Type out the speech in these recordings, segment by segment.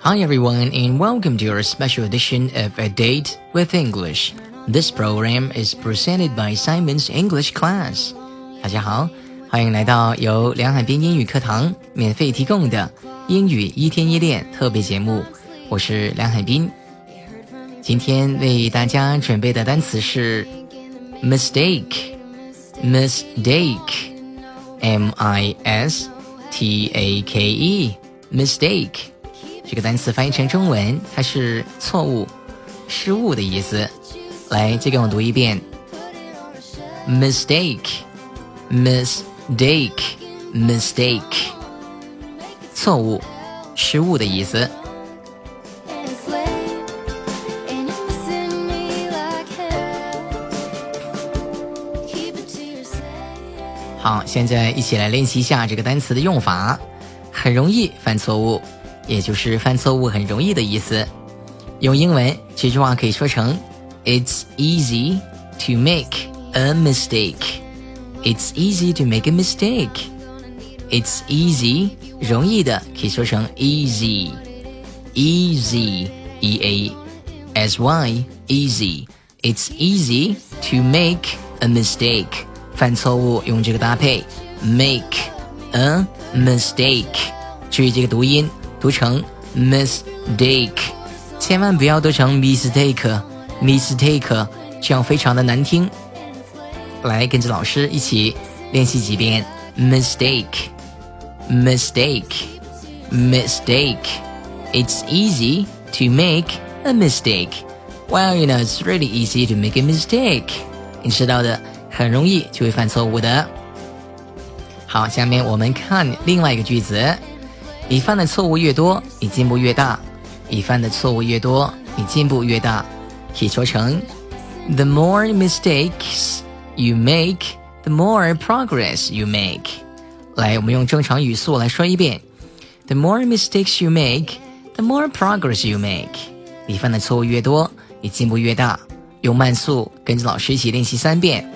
Hi everyone and welcome to our special edition of A Date with English. This program is presented by Simon's English Class. 大家好，欢迎来到由梁海滨英语课堂免费提供的英语一天一练特别节目。我是梁海滨。今天为大家准备的单词是 mistake，mistake，m i s t a k e，mistake。这个单词翻译成中文，它是错误、失误的意思。来，再跟我读一遍：mistake，mistake，mistake，错误、失误的意思。 好，现在一起来练习一下这个单词的用法，很容易犯错误。也就是犯错误很容易的意思。用英文这句话可以说成：It's easy to make a mistake. It's easy to make a mistake. It's easy，容易的可以说成 easy, easy, e a s y, easy. It's easy to make a mistake. 犯错误用这个搭配，make a mistake。注意这个读音。读成 mistake，千万不要读成 mistake，mistake，这样非常的难听。来，跟着老师一起练习几遍 mistake，mistake，mistake。It's easy to make a mistake. Well, you know, it's really easy to make a mistake. 你知道的， 很容易就会犯错误的。好，下面我们看另外一个句子。你犯的错误越多，你进步越大。你犯的错误越多，你进步越大。可以说成：The more mistakes you make, the more progress you make。来，我们用正常语速来说一遍：The more mistakes you make, the more progress you make。你犯的错误越多，你进步越大。用慢速跟着老师一起练习三遍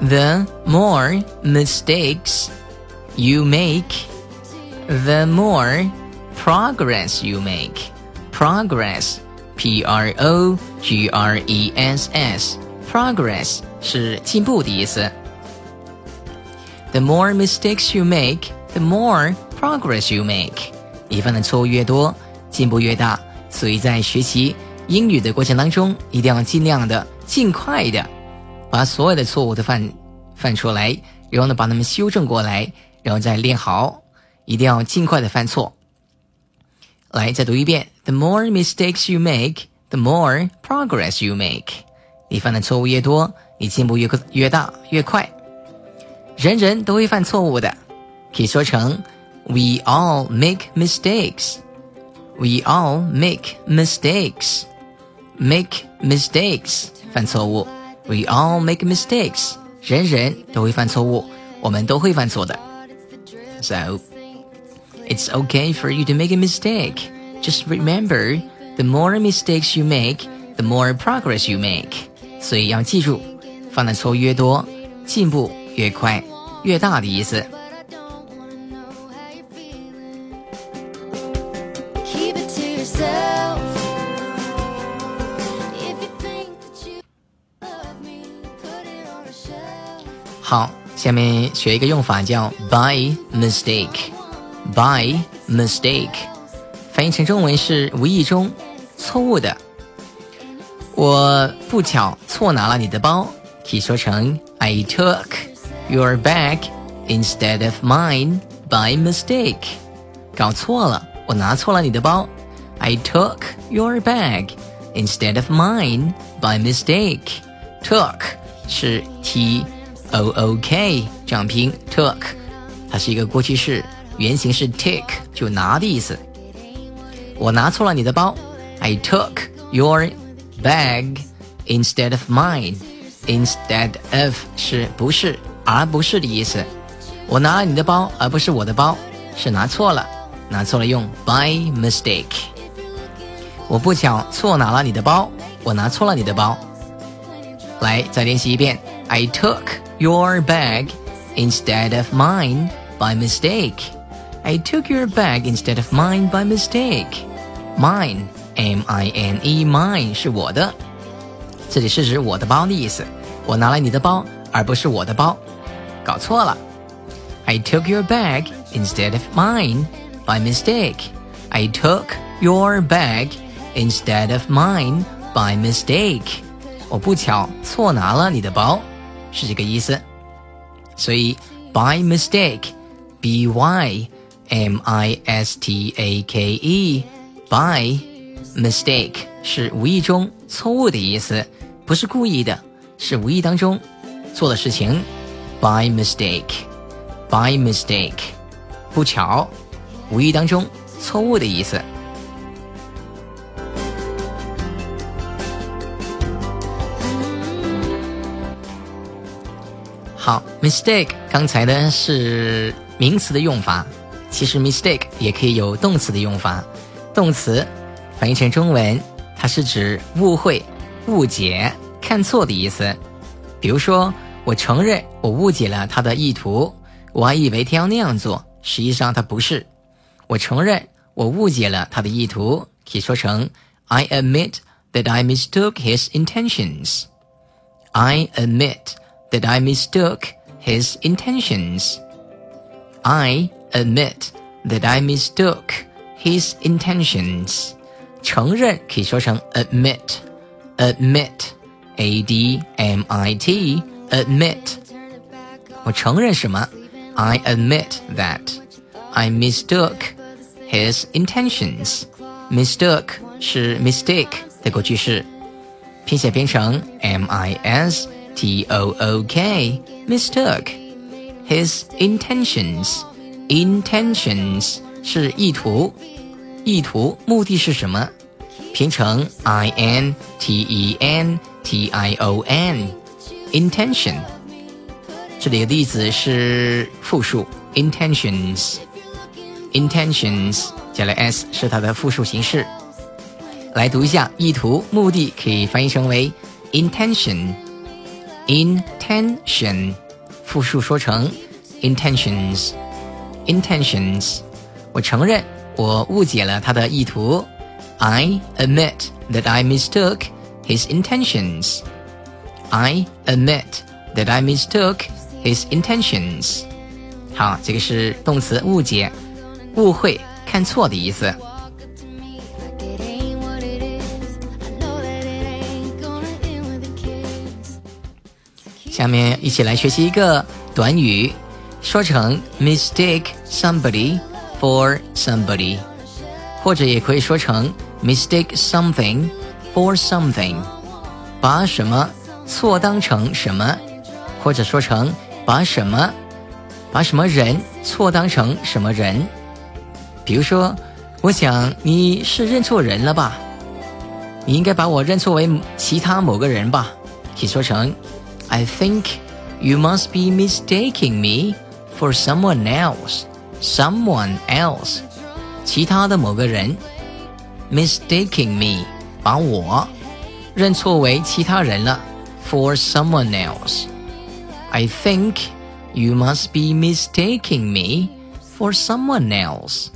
：The more mistakes you make, the more progress you make. Progress, P R O G R E S S, progress 是进步的意思。The more mistakes you make, the more progress you make. 你犯的错误越多，进步越大。所以在学习英语的过程当中，一定要尽量的、尽快的 把所有的错误都犯犯出来，然后呢，把它们修正过来。然后再练好，一定要尽快的犯错。来，再读一遍：The more mistakes you make, the more progress you make。你犯的错误越多，你进步越越大越快。人人都会犯错误的，可以说成：We all make mistakes. We all make mistakes. Make mistakes，犯错误。We all make mistakes。人人都会犯错误，我们都会犯错的。So, it's okay for you to make a mistake. Just remember, the more mistakes you make, the more progress you make. 所以要记住，犯的错误越多，进步越快、越大的意思。 好，下面学一个用法叫 by mistake。by mistake 翻译成中文是无意中、错误的。我不巧错拿了你的包，可以说成 I took your bag instead of mine by mistake。搞错了，我拿错了你的包。I took your bag instead of mine by mistake。took 是 t O o k 这样拼 took，它是一个过去式，原型是 take 就拿的意思。我拿错了你的包，I took your bag instead of mine。instead of 是不是而不是的意思。我拿了你的包，而不是我的包，是拿错了，拿错了用 by mistake。我不巧错拿了你的包，我拿错了你的包。来，再练习一遍。I took your bag instead of mine by mistake. I took your bag instead of mine by mistake. Mine, M-I-N-E, mine 是我的，这里是指我的包的意思。我拿了你的包，而不是我的包，搞错了。I took your bag instead of mine by mistake. I took your bag instead of mine by mistake. 我不巧错拿了你的包， 是这个意思。所以 by mistake，b y m i s t a k e，by mistake 是无意中错误的意思，不是故意的，是无意当中做的事情。by mistake，by mistake，不巧，无意当中错误的意思。好，mistake 刚才呢是名词的用法，其实 mistake 也可以有动词的用法。动词翻译成中文，它是指误会、误解、看错的意思。比如说，我承认我误解了他的意图，我还以为他要那样做，实际上他不是。我承认我误解了他的意图，可以说成 I admit that I mistook his intentions. I admit. that I mistook his intentions. I admit that I mistook his intentions. 承认可以说成 admit, admit, a d m i t, admit. 我承认什么？I admit that I mistook his intentions. Mistook 是 mistake 的过去式，拼写变成 m i s。 T O O K mistook his intentions. Intentions 是意图，意图目的是什么？拼成 I N T E N T I O N intention。这里的例子是复数 intentions。intentions 加了 s 是它的复数形式。来读一下，意图、目的可以翻译成为 intention。 intention，复数说成 intentions，intentions。我承认我误解了他的意图。I admit that I mistook his intentions. I admit that I mistook his intentions. 好，这个是动词误解、误会、看错的意思。 下面一起来学习一个短语，说成 mistake somebody for somebody，或者也可以说成 mistake something for something，把什么错当成什么，或者说成把什么把什么人错当成什么人。比如说，我想你是认错人了吧？你应该把我认错为其他某个人吧？可以说成。I think you must be mistaking me for someone else. Someone else，其他的某个人，mistaking me，把我认错为其他人了，for someone else. I think you must be mistaking me for someone else.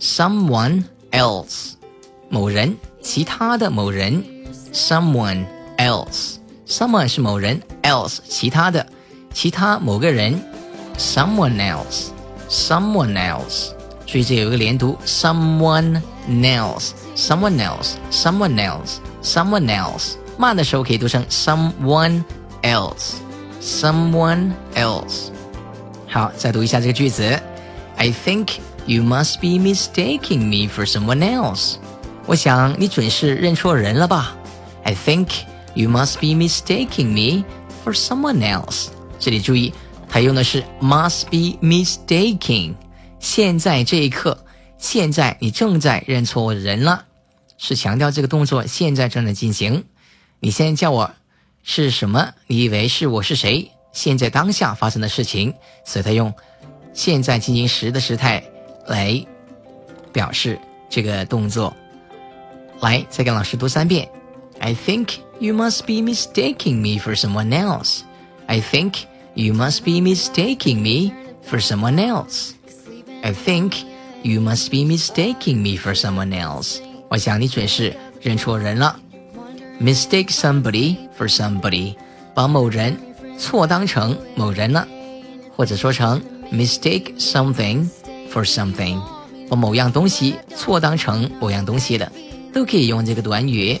Someone else，某人，其他的某人，someone else。someone 是某人 ，else 其他的，其他某个人，someone else，someone else，注意这有一个连读，someone else，someone else，someone else，someone else，慢的时候可以读成 someone else，someone else。好，再读一下这个句子，I think you must be mistaking me for someone else。我想你准是认错人了吧？I think。You must be mistaking me for someone else。这里注意，它用的是 must be mistaking。现在这一刻，现在你正在认错人了，是强调这个动作现在正在进行。你现在叫我是什么？你以为是我是谁？现在当下发生的事情，所以他用现在进行时的时态来表示这个动作。来，再跟老师读三遍。I think you must be mistaking me for someone else. I think you must be mistaking me for someone else. I think you must be mistaking me for someone else. 我想你准是认错人了。Mistake somebody for somebody，把某人错当成某人了，或者说成 mistake something for something，把某样东西错当成某样东西的，都可以用这个短语。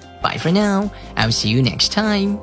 Bye for now. I'll see you next time.